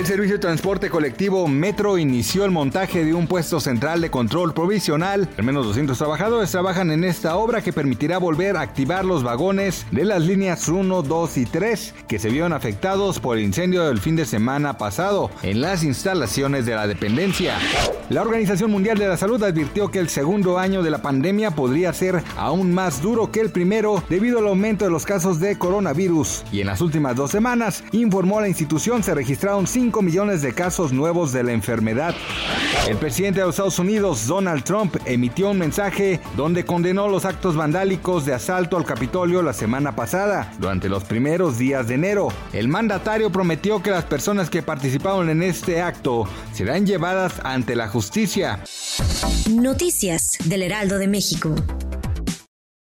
El servicio de transporte colectivo Metro inició el montaje de un puesto central de control provisional. Al menos 200 trabajadores trabajan en esta obra que permitirá volver a activar los vagones de las líneas 1, 2 y 3 que se vieron afectados por el incendio del fin de semana pasado en las instalaciones de la dependencia. La Organización Mundial de la Salud advirtió que el segundo año de la pandemia podría ser aún más duro que el primero debido al aumento de los casos de coronavirus. Y en las últimas dos semanas, informó la institución, se registraron 5 millones de casos nuevos de la enfermedad. El presidente de los Estados Unidos, Donald Trump, emitió un mensaje donde condenó los actos vandálicos de asalto al Capitolio la semana pasada, durante los primeros días de enero. El mandatario prometió que las personas que participaron en este acto serán llevadas ante la justicia. Noticias del Heraldo de México.